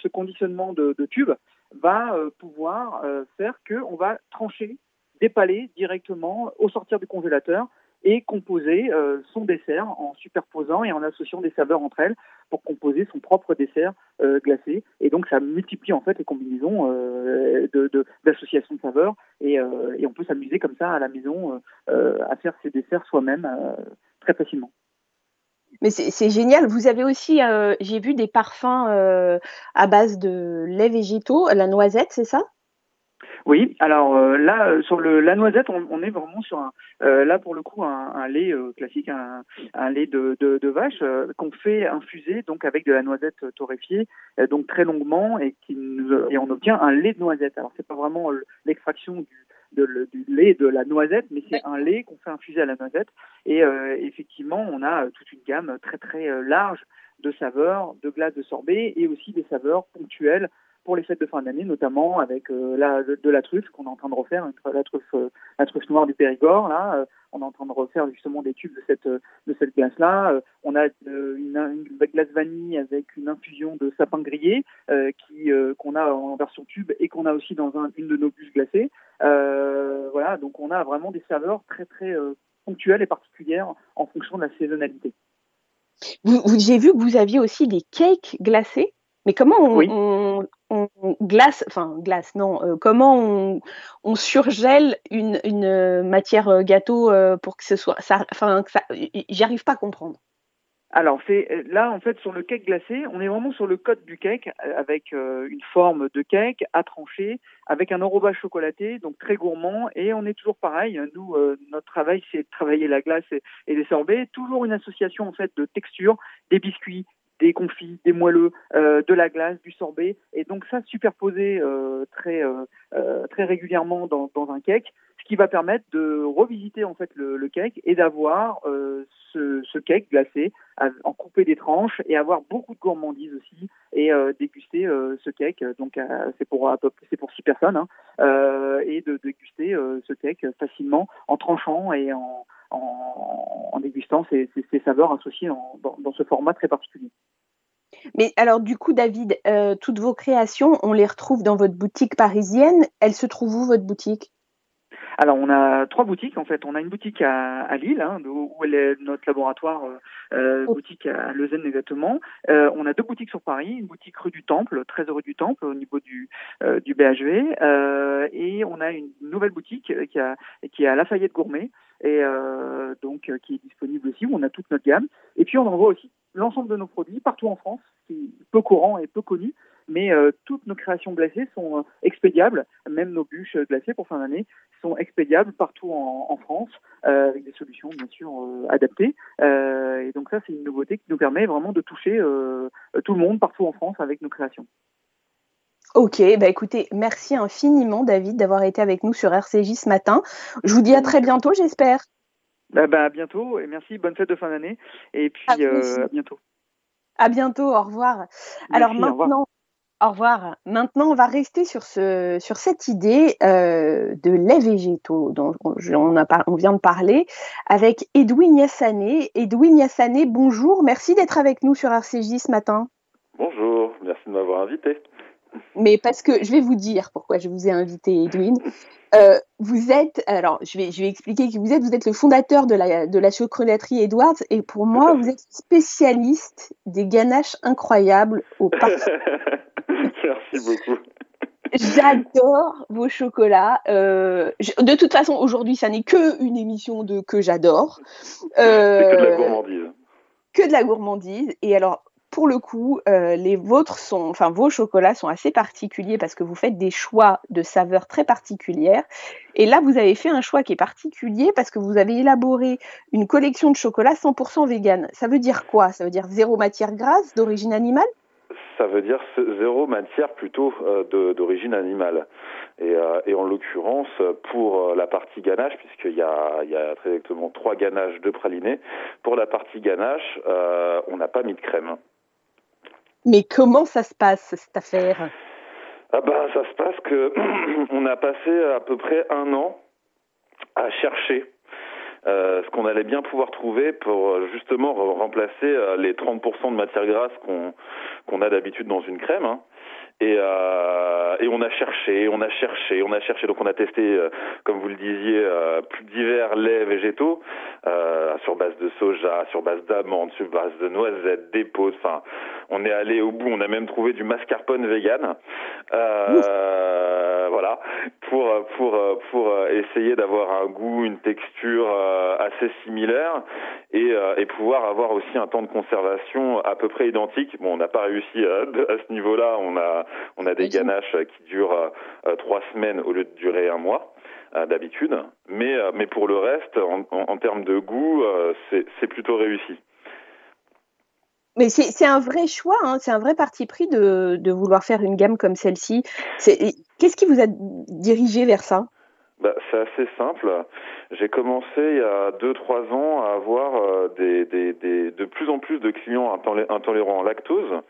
ce conditionnement de, de tubes va pouvoir faire qu'on va trancher, dépaler directement au sortir du congélateur et composer euh, son dessert en superposant et en associant des saveurs entre elles pour composer son propre dessert euh, glacé. Et donc ça multiplie en fait les combinaisons euh, d'associations de, saveurs et, et, on peut s'amuser comme ça à la maison à faire ses desserts soi-même très facilement. Mais c'est génial. Vous avez aussi, j'ai vu des parfums à base de lait végétaux, la noisette, c'est ça? Oui, alors euh, là euh, sur le la noisette, on, est vraiment sur un euh, là pour le coup un, lait classique, un, un, lait de, de, vache qu'on fait infuser donc avec de la noisette torréfiée donc très longuement et qui nous, et on obtient un lait de noisette. Alors c'est pas vraiment l'extraction du du lait de la noisette, mais c'est un lait qu'on fait infuser à la noisette. Et effectivement, on a toute une gamme très très large de saveurs, de glace de sorbet et aussi des saveurs ponctuelles pour les fêtes de fin d'année, notamment avec euh, la, de, la truffe qu'on est en train de refaire, la truffe, euh, la truffe noire du Périgord. Là, euh, on est en train de refaire justement des tubes de cette de cette glace-là. on a une, glace vanille avec une infusion de sapin grillé qui qu'on a en version tube et qu'on a aussi dans un, une de nos bûches glacées. voilà, donc on a vraiment des saveurs très très ponctuelles et particulières en fonction de la saisonnalité. Vous, vous j'ai vu que vous aviez aussi des cakes glacés. Mais comment on, on, glace, enfin glace, non, euh, comment on, on, surgèle une, une euh, matière euh, gâteau pour que ce soit, ça, enfin, ça, j'arrive pas à comprendre. Alors c'est là en fait sur le cake glacé, on est vraiment sur le code du cake avec une forme de cake à trancher, avec un enrobage chocolaté, donc très gourmand et on est toujours pareil. Nous notre travail c'est de travailler la glace et, et les sorbets, toujours une association en fait de texture, des biscuits, des confits, des moelleux, euh, de la glace, du sorbet, et donc ça superposé euh, très euh, très régulièrement dans, dans, un cake, ce qui va permettre de revisiter en fait le, le cake et d'avoir ce, ce, cake glacé, en couper des tranches et avoir beaucoup de gourmandise aussi et déguster ce cake. Donc c'est pour c'est pour six personnes hein, et de déguster ce cake facilement en tranchant et en en, dégustant ces, saveurs associées dans, ce format très particulier. Mais alors du coup, David, euh, toutes vos créations, on les retrouve dans votre boutique parisienne. Elle se trouve où votre boutique? Alors, on a trois boutiques en fait. On a une boutique à, Lille, hein, où est notre laboratoire, euh, euh, oh. boutique à Lausanne exactement. on a deux boutiques sur Paris, une boutique rue du Temple, 13 rue du Temple, au niveau du du BHV, et on a une nouvelle boutique qui, a, qui est à Lafayette Gourmet, et donc qui est disponible aussi on a toute notre gamme. Et puis on envoie aussi l'ensemble de nos produits partout en France, qui est peu courant et peu connu, mais euh, toutes nos créations glacées sont euh, expédiables, même nos bûches glacées pour fin d'année sont expédiables partout en, France, euh, avec des solutions bien sûr euh, adaptées. et donc ça, c'est une nouveauté qui nous permet vraiment de toucher tout le monde partout en France avec nos créations. Ok, bah écoutez, merci infiniment David d'avoir été avec nous sur RCJ ce matin. Je vous dis à très bientôt, j'espère. Bah, bah, à bientôt et merci, bonne fête de fin d'année et puis à, euh, à, bientôt. À bientôt, au revoir. Alors maintenant, au revoir. Maintenant, on va rester sur, ce, sur cette idée euh, de lait végétaux dont on, a, on, vient de parler avec Edwin Yassané. Edwin Yassané, bonjour, merci d'être avec nous sur RCJ ce matin. Bonjour, merci de m'avoir invité. Mais parce que je vais vous dire pourquoi je vous ai invité, Edwin. Euh, vous êtes, alors je vais, je vais expliquer qui vous êtes. Vous êtes le fondateur de la, de la chocolaterie Edwards et pour moi, vous êtes spécialiste des ganaches incroyables au parfum. Merci beaucoup. J'adore vos chocolats. Euh, de toute façon, aujourd'hui, ça n'est que une émission de que j'adore. Euh, que de la gourmandise. Que de la gourmandise. Et alors, pour le coup, euh, les vôtres sont, enfin vos chocolats sont assez particuliers parce que vous faites des choix de saveurs très particulières. Et là, vous avez fait un choix qui est particulier parce que vous avez élaboré une collection de chocolats 100% vegan. Ça veut dire quoi? Ça veut dire zéro matière grasse d'origine animale? Ça veut dire zéro matière plutôt euh, d'origine animale. Et, et en l'occurrence, pour la partie ganache, puisqu'il y a, très exactement trois ganaches de pralinés, pour la partie ganache, on n'a pas mis de crème. Mais comment ça se passe cette affaire? Ah ben, ça se passe que on a passé à peu près un an à chercher euh, ce qu'on allait bien pouvoir trouver pour justement remplacer euh, les 30% de matière grasse qu'on qu'on a d'habitude dans une crème. Hein. Et, euh, et on a cherché, on a cherché, on a cherché. Donc on a testé, euh, comme vous le disiez, euh, plus divers laits végétaux euh, sur base de soja, sur base d'amandes, sur base de noisettes, d'épeautres. Enfin, on est allé au bout. On a même trouvé du mascarpone vegan. voilà, pour pour pour essayer d'avoir un goût, une texture assez similaire et, et pouvoir avoir aussi un temps de conservation à peu près identique. Bon, on n'a pas réussi à, à ce niveau-là. On a on a des ganaches qui durent euh, trois semaines au lieu de durer un mois euh, d'habitude. Mais, euh, mais pour le reste, en, en, termes de goût, c'est plutôt réussi. Mais c'est un vrai choix, hein, c'est un vrai parti pris de, de, vouloir faire une gamme comme celle-ci. Qu'est-ce qui vous a dirigé vers ça? Bah, C'est assez simple. J'ai commencé il y a 2-3 ans à avoir euh, des, des, des, de plus en plus de clients intolérants à lactose.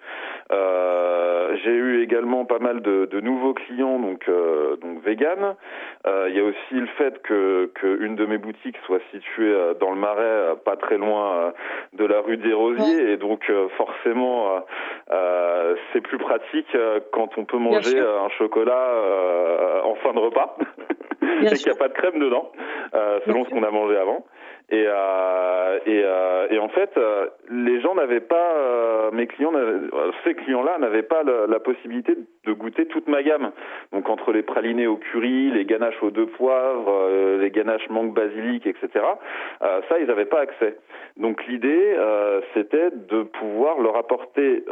Euh, j'ai eu également pas mal de, de nouveaux clients donc euh, donc vegan. Euh, il y a aussi le fait que qu'une de mes boutiques soit située euh, dans le Marais, pas très loin de la rue des Rosiers, et donc forcément c'est plus pratique quand on peut manger un chocolat en fin de repas et qu'il n'y a pas de crème dedans. Euh, selon ce qu'on a mangé avant. Et, euh, et, euh, et, en fait, euh, les gens n'avaient pas, euh, mes clients, ces clients-là n'avaient pas la, la, possibilité de goûter toute ma gamme. Donc entre les pralinés au curry, les ganaches aux deux poivres, les ganaches mangue basilic, etc. ça, ils n'avaient pas accès. Donc l'idée, c'était de pouvoir leur apporter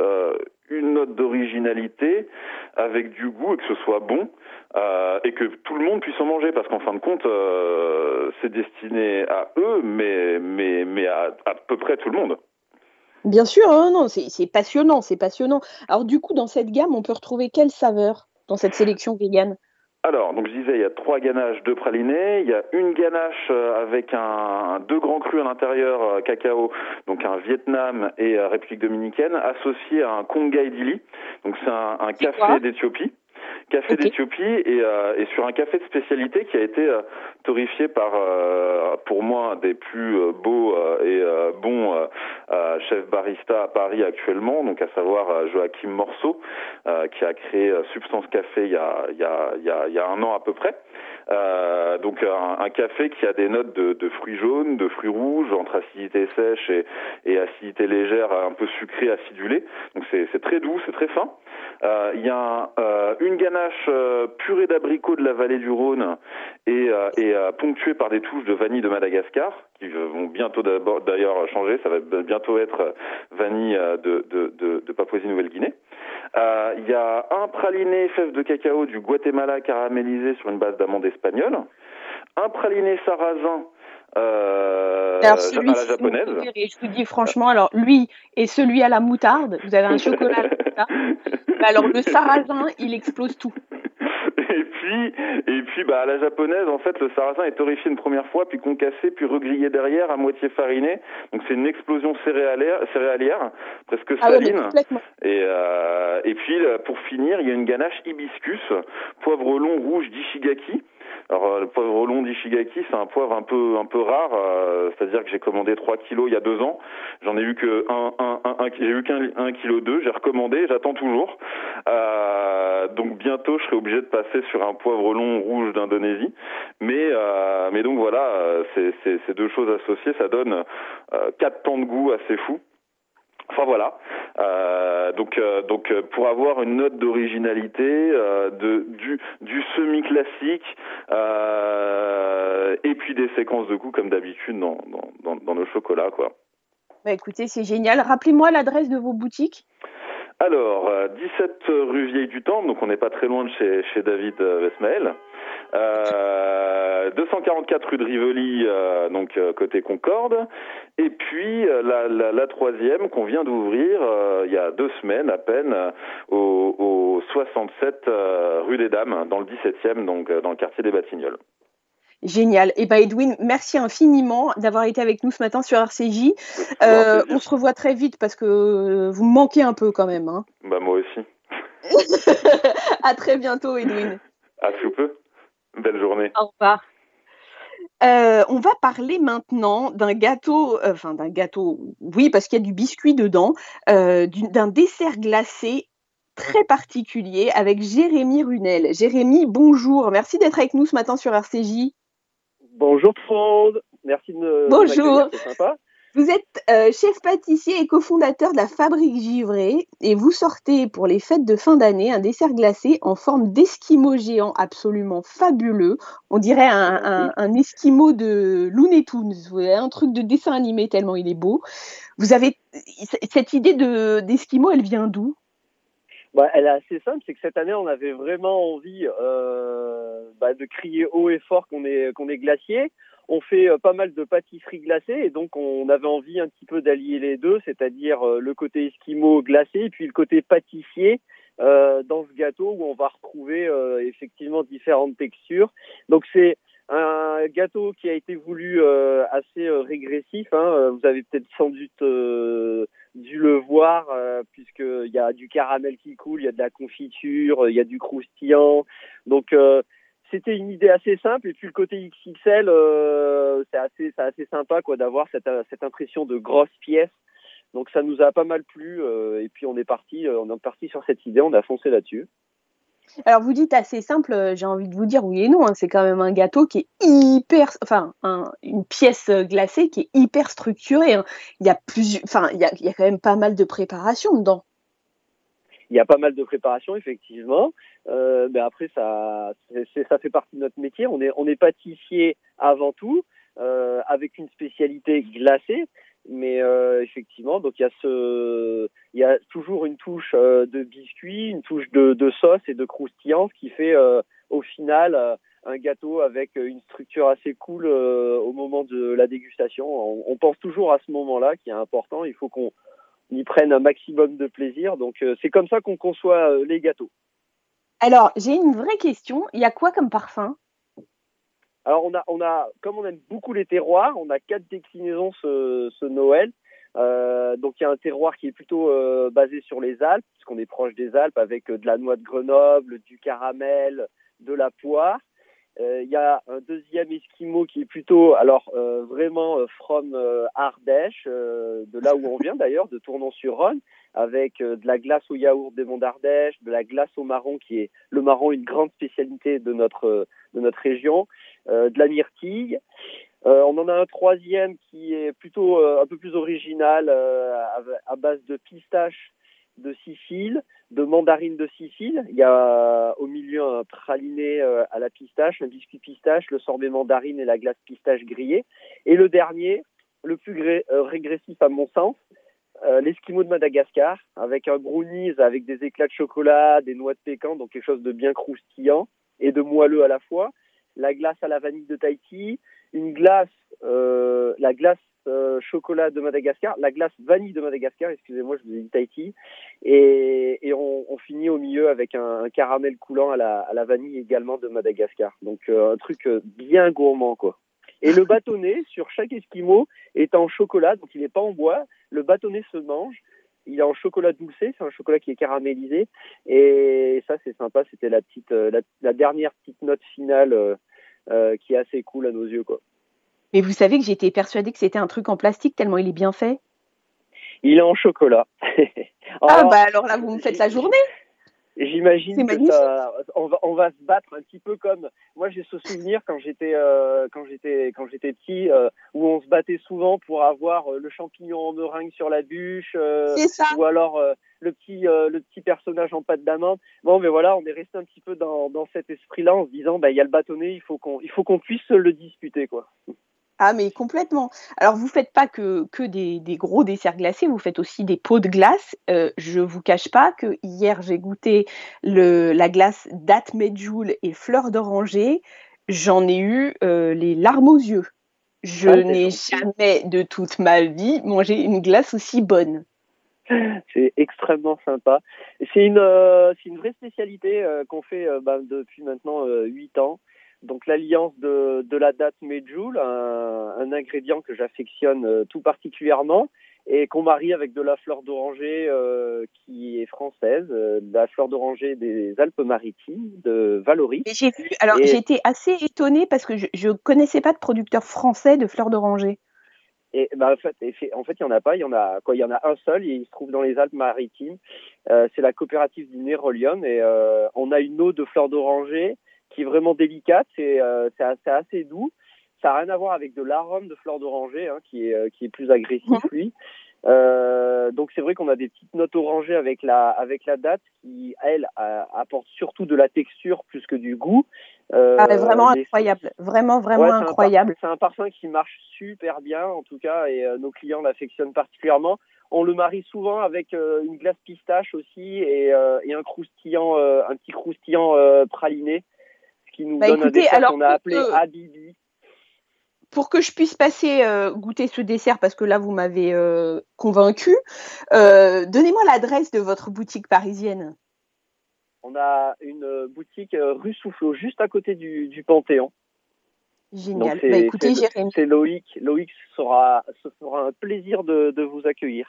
une note d'originalité avec du goût et que ce soit bon euh, et que tout le monde puisse en manger parce qu'en fin de compte euh, c'est destiné à eux mais mais mais à, à peu près tout le monde. Bien sûr, hein, non, c'est passionnant, c'est passionnant. Alors du coup, dans cette gamme, on peut retrouver quelle saveur dans cette sélection végane alors, donc je disais, il y a trois ganaches, deux pralinés. Il y a une ganache euh, avec un, deux grands crus à l'intérieur, euh, cacao, donc un Vietnam et euh, République dominicaine, associé à un Kongai Dili. Donc c'est un, un café d'Éthiopie café okay. d'Éthiopie et, euh, et, sur un café de spécialité qui a été euh, torréfié par, euh, pour moi, des plus euh, beaux et bons chefs barista à Paris actuellement, donc à savoir Joachim Morceau, qui a créé Substance Café il y a, il y a, il y a, il y a un an à peu près. Euh, donc un, un, café qui a des notes de, de, fruits jaunes, de fruits rouges, entre acidité sèche et, et acidité légère, un peu sucrée, acidulée. Donc c'est très doux, c'est très fin. Euh, il y a euh, une ganache euh, purée d'abricots de la vallée du Rhône et, euh, et ponctuée par des touches de vanille de Madagascar qui vont bientôt d'ailleurs changer. Ça va bientôt être vanille de, de, de, de Papouasie-Nouvelle-Guinée. Euh, il y a un praliné fève de cacao du Guatemala caramélisé sur une base d'amande espagnole. Un praliné sarrasin euh, alors celui à la japonaise. je vous dis franchement, alors lui et celui à la moutarde, vous avez un chocolat à la moutarde. alors le sarrasin, il explose tout. Et puis, et puis, bah, à la japonaise, en fait, le sarrasin est torréfié une première fois, puis concassé, puis regrillé derrière, à moitié fariné. Donc c'est une explosion céréalière, céréalière presque ah saline. et, euh, et puis, pour finir, il y a une ganache hibiscus, poivre long rouge d'Ishigaki. Alors euh, le poivre long d'Ishigaki, c'est un poivre un peu un peu rare, euh, c'est-à-dire que j'ai commandé 3 kilos il y a deux ans, j'en ai eu que un, un, un, j'ai eu qu'un 1 kg 2, j'ai recommandé, j'attends toujours. Euh, donc bientôt je serai obligé de passer sur un poivre long rouge d'Indonésie, mais euh, mais donc voilà, c'est ces deux choses associées, ça donne quatre temps de goût assez fou. Enfin voilà. Euh, donc euh, donc euh, pour avoir une note d'originalité, euh, de du du semi classique et puis des séquences de goût comme d'habitude dans, dans, dans, nos chocolats quoi. Bah écoutez c'est génial. Rappelez-moi l'adresse de vos boutiques. Alors 17 rue Vieille du Temple, donc on n'est pas très loin de chez chez David Vesmael. Euh, 244 rue de Rivoli, euh, donc euh, côté Concorde. Et puis euh, la, la, la troisième qu'on vient d'ouvrir euh, il y a deux semaines à peine euh, au, au 67 euh, rue des Dames, dans le 17e, donc euh, dans le quartier des Batignolles. Génial. Et ben Edwin, merci infiniment d'avoir été avec nous ce matin sur RCJ. Euh, on se revoit très vite parce que euh, vous me manquez un peu quand même. Hein. Bah moi aussi. à très bientôt, Edwin. À sous peu. Belle journée. Au revoir. Euh, on va parler maintenant d'un gâteau, euh, enfin d'un gâteau, oui, parce qu'il y a du biscuit dedans, euh, d'un dessert glacé très particulier avec Jérémy Runel. Jérémy, bonjour, merci d'être avec nous ce matin sur RCJ. Bonjour tout le monde, merci de me Bonjour. m'accueillir, c'est sympa. Vous êtes euh, chef pâtissier et cofondateur de la Fabrique Givré et vous sortez pour les fêtes de fin d'année un dessert glacé en forme d'esquimau géant absolument fabuleux. On dirait un, un, un esquimau de Looney Tunes, vous voyez, un truc de dessin animé tellement il est beau. Vous avez cette idée de d'esquimau, elle vient d'où? Bah, elle est assez simple, c'est que cette année on avait vraiment envie euh, bah, de crier haut et fort qu'on est qu'on est glacier. On fait euh, pas mal de pâtisseries glacées et donc on avait envie un petit peu d'allier les deux, c'est-à-dire euh, le côté esquimau glacé et puis le côté pâtissier euh, dans ce gâteau où on va retrouver euh, effectivement différentes textures. Donc c'est un gâteau qui a été voulu euh, assez euh, régressif. Hein. Vous avez peut-être sans doute dû le voir puisqu'il y a du caramel qui coule, il y a de la confiture, il y a du croustillant. Donc c'était une idée assez simple et puis le côté XXL, euh, c'est assez, c'est assez sympa quoi d'avoir cette, cette impression de grosse pièce. Donc ça nous a pas mal plu euh, et puis on est parti, euh, on est parti sur cette idée, on a foncé là-dessus. Alors vous dites assez simple, euh, j'ai envie de vous dire oui et non. hein, c'est quand même un gâteau qui est hyper, enfin un- une pièce euh, glacée qui est hyper structurée. hein. Il y a plusieurs, enfin il y a, il y a quand même pas mal de préparation dedans. Il y a pas mal de préparation effectivement, euh, mais après ça, ça fait partie de notre métier. On est, on est pâtissier avant tout, euh, avec une spécialité glacée. Mais euh, effectivement, donc il y a ce, il y a toujours une touche euh, de biscuit, une touche de, de sauce et de croustillant, ce qui fait euh, au final euh, un gâteau avec une structure assez cool au moment de la dégustation. On, on pense toujours à ce moment-là qui est important. Il faut qu'on y prenne un maximum de plaisir. Donc c'est comme ça qu'on conçoit les gâteaux. Alors j'ai une vraie question. Il y a quoi comme parfum? Alors on a, on a, comme on aime beaucoup les terroirs, on a quatre déclinaisons ce, Noël. Euh, donc il y a un terroir qui est plutôt euh, basé sur les Alpes, puisqu'on est proche des Alpes, avec euh, de la noix de Grenoble, du caramel, de la poire. Euh, Il y a un deuxième esquimau qui est plutôt, alors euh, vraiment euh, from Ardèche, de là où on vient d'ailleurs, de Tournon-sur-Rhône, avec de la glace au yaourt des monts d'Ardèche, de la glace au marron qui est le marron une grande spécialité de notre de notre région, de la myrtille. On en a un troisième qui est plutôt un peu plus original, à, à base de pistache de Sicile, de mandarine de Sicile. Il y a au milieu un praliné euh, à la pistache, un biscuit pistache, le sorbet mandarine et la glace pistache grillée. Et le dernier, le plus euh, régressif à mon sens, euh, l'esquimau de Madagascar, avec un brownies avec des éclats de chocolat, des noix de pécan, donc quelque chose de bien croustillant et de moelleux à la fois. La glace à la vanille de Tahiti, une glace, la glace euh, chocolat de Madagascar, la glace vanille de Madagascar, excusez-moi, je vous ai dit Tahiti, et, on, finit au milieu avec un, caramel coulant à la, vanille également de Madagascar. Donc euh, un truc euh, bien gourmand quoi. Et le bâtonnet sur chaque esquimau est en chocolat, donc il n'est pas en bois. Le bâtonnet se mange. Il est en chocolat doucé, c'est un chocolat qui est caramélisé. Et ça, c'est sympa. C'était la petite, la, dernière petite note finale qui est assez cool à nos yeux, quoi. Mais vous savez que j'étais persuadée que c'était un truc en plastique tellement il est bien fait. Il est en chocolat. ah bah alors là vous me faites la journée. J'imagine que ça, on, va, on va se battre un petit peu comme moi j'ai ce souvenir quand j'étais euh, quand j'étais quand j'étais petit euh, où on se battait souvent pour avoir euh, le champignon en meringue sur la bûche ou alors le petit le petit personnage en pâte d'amande. Bon mais voilà, on est resté un petit peu dans, dans cet esprit-là en se disant bah il y a le bâtonnet, il faut qu'on il faut qu'on puisse le disputer quoi. Ah, mais complètement. Alors, vous faites pas que, que des, des gros desserts glacés, vous faites aussi des pots de glace. Euh, je vous cache pas que hier, j'ai goûté le, la glace date medjool et fleur d'oranger. J'en ai eu euh, les larmes aux yeux. Je Ah, n'ai jamais de toute ma vie mangé une glace aussi bonne. C'est extrêmement sympa. C'est une, euh, une vraie spécialité qu'on fait ben, depuis maintenant euh, 8 ans. Donc l'alliance de, de la date Medjool, un, un ingrédient que j'affectionne euh, tout particulièrement et qu'on marie avec de la fleur d'oranger euh, qui est française, euh, de la fleur d'oranger des Alpes-Maritimes, de Valoris. Et j'ai vu, alors Et- été assez étonnée parce que je ne connaissais pas de producteur français de fleurs d'oranger. Et bah, en fait, en fait, il y en a pas. Il y en a quoi Il y en a un seul. Et il se trouve dans les Alpes-Maritimes. Euh, c'est la coopérative du Nérolium. Et on a une eau de fleur d'oranger qui est vraiment délicate. C'est euh, c'est assez, assez doux. Ça n'a rien à voir avec de l'arôme de fleur d'oranger, hein, qui est euh, qui est plus agressif Mhm. lui. Euh, donc c'est vrai qu'on a des petites notes orangées avec la avec la date qui elle a- apporte surtout de la texture plus que du goût. Euh, Ah, vraiment incroyable, vraiment, vraiment Ouais, incroyable. C'est un parfum qui marche super bien, en tout cas, et euh, nos clients l'affectionnent particulièrement. On le marie souvent avec une glace pistache aussi et, euh, et un croustillant, euh, un petit croustillant euh, praliné, qui nous Bah, donne un dessert qu'on a appelé que- Habibi. Pour que je puisse passer euh, goûter ce dessert, parce que là vous m'avez euh, convaincu, euh, donnez-moi l'adresse de votre boutique parisienne. On a une boutique rue Soufflot, juste à côté du, du Panthéon. Génial. Bah, écoutez, c'est- Jérémy, C'est Loïc. Loïc sera, se fera un plaisir de, de vous accueillir.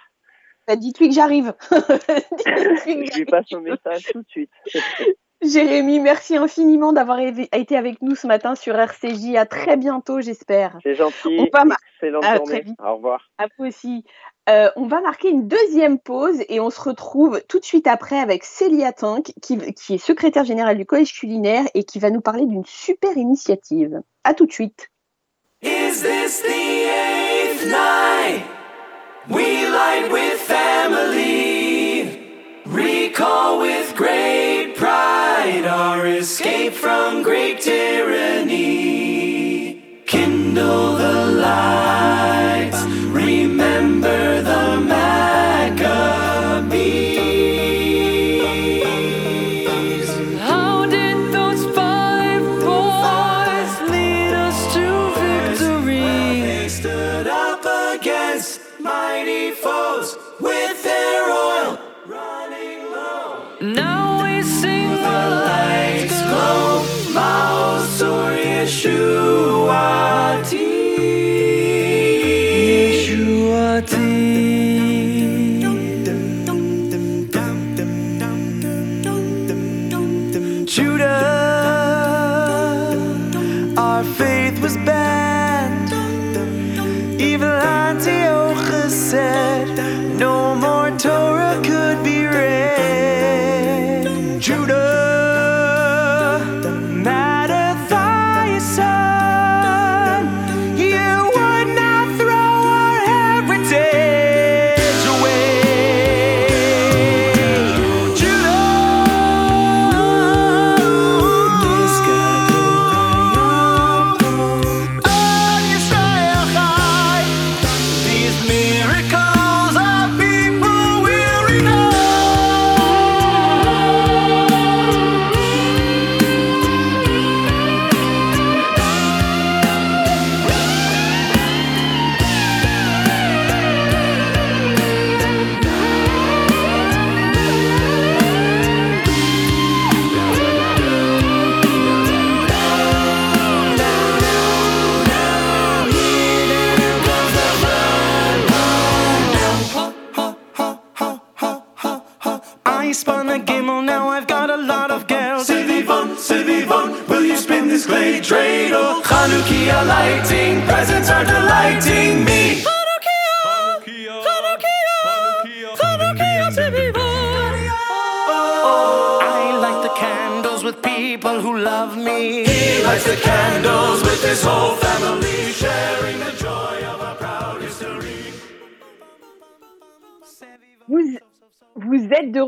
bah, dites-lui que j'arrive. Je lui passe un message tout de suite. Jérémy, merci infiniment d'avoir été avec nous ce matin sur RCJ. À très bientôt, j'espère. C'est gentil. On va Excellente journée. Au revoir. À vous aussi. Euh, on va marquer une deuxième pause et on se retrouve tout de suite après avec Célia Tink, qui, qui est secrétaire générale du Collège culinaire et qui va nous parler d'une super initiative. À tout de suite. Is this the eighth night? Escape from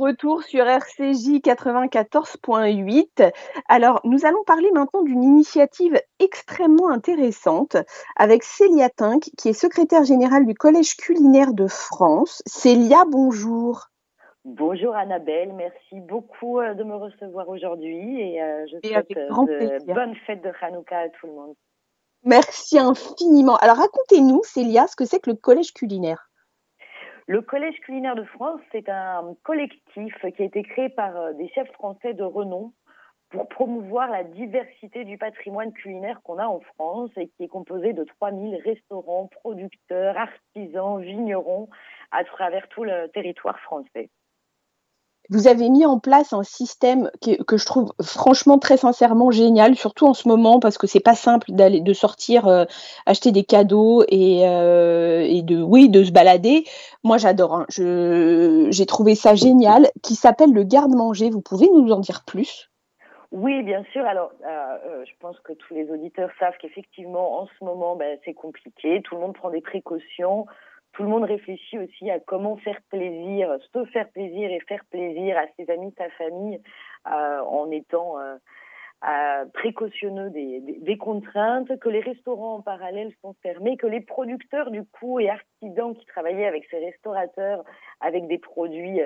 retour sur RCJ 94.8. Alors, nous allons parler maintenant d'une initiative extrêmement intéressante avec Célia Tinck, qui est secrétaire générale du Collège culinaire de France. Célia, bonjour. Bonjour Annabelle, merci beaucoup euh, de me recevoir aujourd'hui et euh, je Et souhaite euh, de bonnes fêtes de Hanouka à tout le monde. Merci infiniment. Alors, racontez-nous, Célia, ce que c'est que le Collège culinaire. Le Collège culinaire de France, c'est un collectif qui a été créé par euh, des chefs français de renom pour promouvoir la diversité du patrimoine culinaire qu'on a en France et qui est composé de 3000 restaurants, producteurs, artisans, vignerons à travers tout le territoire français. Vous avez mis en place un système que, je trouve franchement très sincèrement génial, surtout en ce moment parce que c'est pas simple d'aller de sortir euh, acheter des cadeaux et, euh, et de oui de se balader. Moi j'adore. hein. J'ai trouvé ça génial. Qui s'appelle le garde-manger. Vous pouvez nous en dire plus? Oui, bien sûr. Alors, euh, euh, je pense que tous les auditeurs savent qu'effectivement, en ce moment, ben, c'est compliqué. Tout le monde prend des précautions. Tout le monde réfléchit aussi à comment faire plaisir, se faire plaisir et faire plaisir à ses amis, sa famille, euh, en étant euh, euh, précautionneux des, des, des contraintes, que les restaurants en parallèle sont fermés, que les producteurs du coup et artisans qui travaillaient avec ces restaurateurs avec des produits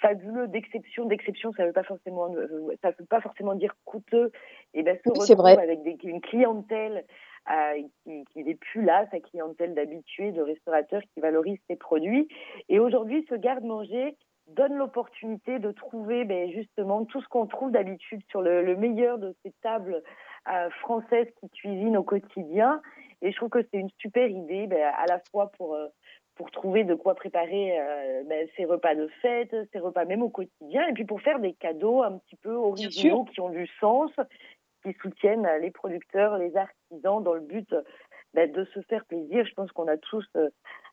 fabuleux d'exception, d'exception, ça veut pas forcément, ça veut pas forcément dire coûteux, et ben se Oui, retrouvent avec des, une clientèle qui, qui n'est plus là, sa clientèle d'habitués, de restaurateurs qui valorisent ses produits. Et aujourd'hui, ce garde-manger donne l'opportunité de trouver ben, justement tout ce qu'on trouve d'habitude sur le, le meilleur de ces tables euh, françaises qui cuisinent au quotidien. Et je trouve que c'est une super idée, ben, à la fois pour euh, pour trouver de quoi préparer euh, ben, ses repas de fête, ses repas même au quotidien, et puis pour faire des cadeaux un petit peu originaux qui ont du sens, qui soutiennent les producteurs, les artisans dans le but ben, de se faire plaisir. Je pense qu'on a tous euh,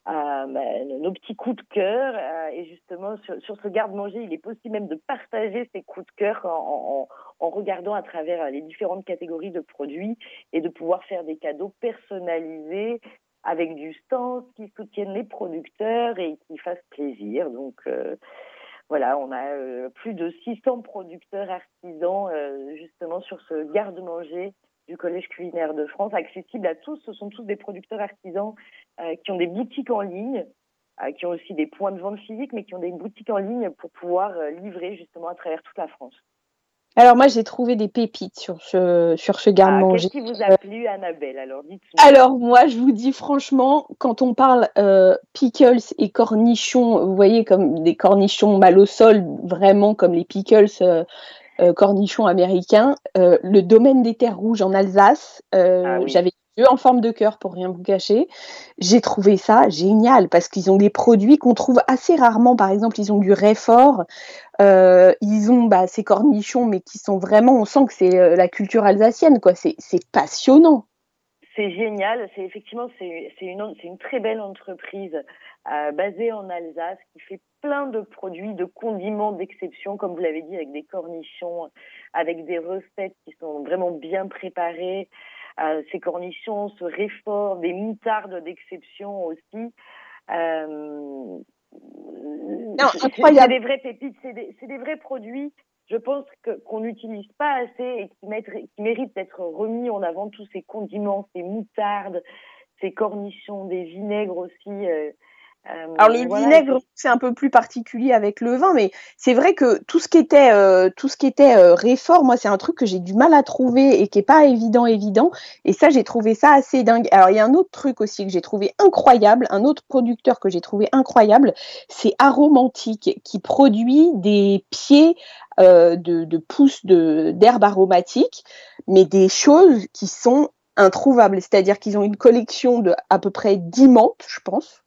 ben, nos petits coups de cœur euh, et justement sur, ce garde-manger, il est possible même de partager ces coups de cœur en, regardant à travers euh, les différentes catégories de produits et de pouvoir faire des cadeaux personnalisés avec du sens, qui soutiennent les producteurs et qui fassent plaisir. Donc voilà, on a euh, plus de 600 producteurs artisans euh, justement sur ce garde-manger du Collège culinaire de France, accessible à tous. Ce sont tous des producteurs artisans euh, qui ont des boutiques en ligne, qui ont aussi des points de vente physiques, mais qui ont des boutiques en ligne pour pouvoir livrer justement à travers toute la France. Alors moi j'ai trouvé des pépites sur ce sur ce Ah, garde-manger. Qu'est-ce qui vous a plu, Annabelle? Alors dites-moi. Alors moi, je vous dis franchement, quand on parle euh, pickles et cornichons, vous voyez comme des cornichons mal au sol, vraiment comme les pickles euh, euh, cornichons américains, euh, le domaine des terres rouges en Alsace, euh, Ah oui. j'avais en forme de cœur pour rien vous cacher. J'ai trouvé ça génial parce qu'ils ont des produits qu'on trouve assez rarement. Par exemple, ils ont du réfort, euh, ils ont bah, ces cornichons, mais qui sont vraiment, on sent que c'est euh, la culture alsacienne, quoi. C'est passionnant. C'est génial. Effectivement c'est c'est une c'est une très belle entreprise euh, basée en Alsace qui fait plein de produits, de condiments d'exception, comme vous l'avez dit, avec des cornichons, avec des recettes qui sont vraiment bien préparées. Euh, ces cornichons, ce réfort, des moutardes d'exception aussi. Euh, c'est- c'est- des vraies pépites, c'est des, des vrais produits. Je pense qu'on n'utilise pas assez et qui, mettent- qui méritent d'être remis en avant tous ces condiments, ces moutardes, ces cornichons, des vinaigres aussi. euh, Alors les voilà. vinaigres, c'est un peu plus particulier avec le vin, mais c'est vrai que tout ce qui était euh, tout ce qui était euh, réfort, moi c'est un truc que j'ai du mal à trouver et qui est pas évident évident. Et ça j'ai trouvé ça assez dingue. Alors il y a un autre truc aussi que j'ai trouvé incroyable, un autre producteur que j'ai trouvé incroyable, c'est Aromantique qui produit des pieds euh, de, de pousses de d'herbes aromatiques, mais des choses qui sont introuvables. C'est-à-dire qu'ils ont une collection de à peu près 10 menthes, je pense.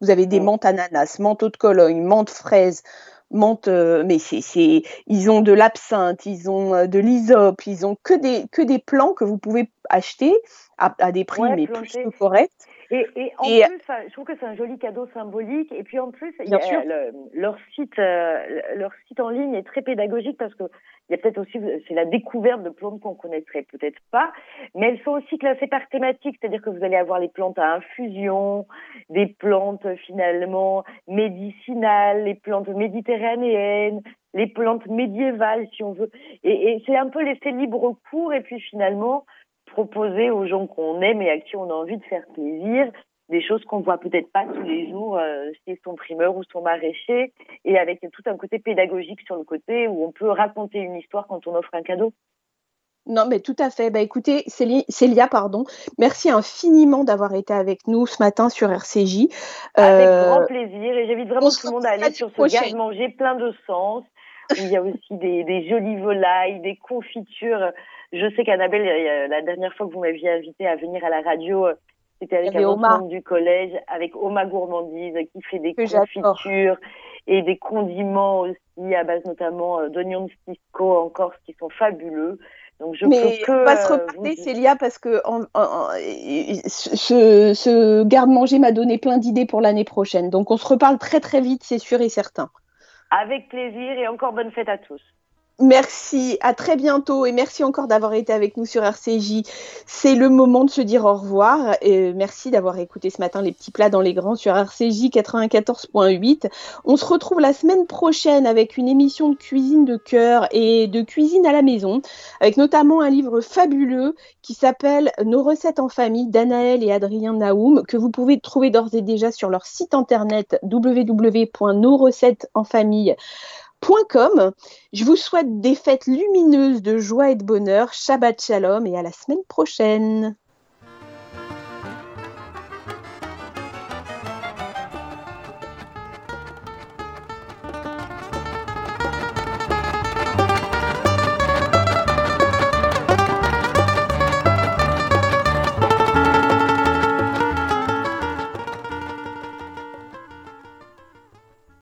Vous avez des menthes ananas, menthe de Cologne, menthe fraise, menthe, euh, mais c'est, ils ont de l'absinthe, ils ont euh, de l'hysope, ils ont que des, que des plants que vous pouvez acheter à, à des prix Ouais, mais plus que corrects. Et, et en Et- plus, je trouve que c'est un joli cadeau symbolique. Et puis en plus, il y a le- leur site, euh, leur site en ligne est très pédagogique parce que il y a peut-être aussi, c'est la découverte de plantes qu'on connaîtrait peut-être pas, mais elles sont aussi classées par thématique, c'est-à-dire que vous allez avoir les plantes à infusion, des plantes euh, finalement médicinales, les plantes méditerranéennes, les plantes médiévales si on veut. Et, et c'est un peu laisser libre cours et puis finalement proposer aux gens qu'on aime et à qui on a envie de faire plaisir des choses qu'on voit peut-être pas tous les jours euh, chez son primeur ou son maraîcher et avec tout un côté pédagogique sur le côté où on peut raconter une histoire quand on offre un cadeau. Non, mais tout à fait. Bah, écoutez, Célia, pardon, merci infiniment d'avoir été avec nous ce matin sur RCJ. Avec Euh, grand plaisir et j'invite vraiment tout le monde à aller sur ce garde-manger plein de sens où il y a aussi des, des jolies volailles, des confitures. Je sais qu'Annabelle, la dernière fois que vous m'aviez invité à venir à la radio, euh, c'était avec un membre du collège, avec Oma Gourmandise, qui fait des confitures et des condiments aussi, à base notamment euh, d'oignons de Cisco en Corse, qui sont fabuleux. Donc je Mais peux que on va se euh, reparler, vous- Célia, parce que en- en- en- ce, ce garde-manger m'a donné plein d'idées pour l'année prochaine. Donc on se reparle très très vite, c'est sûr et certain. avec plaisir et encore bonne fête à tous. Merci, à très bientôt et merci encore d'avoir été avec nous sur RCJ. C'est le moment de se dire au revoir. Et merci d'avoir écouté ce matin les petits plats dans les grands sur RCJ 94.8. On se retrouve la semaine prochaine avec une émission de cuisine de cœur et de cuisine à la maison, avec notamment un livre fabuleux qui s'appelle Nos recettes en famille d'Anaël et Adrien Naoum, que vous pouvez trouver d'ores et déjà sur leur site internet www.nosrecettesenfamille.com. Je vous souhaite des fêtes lumineuses de joie et de bonheur. Shabbat shalom et à la semaine prochaine.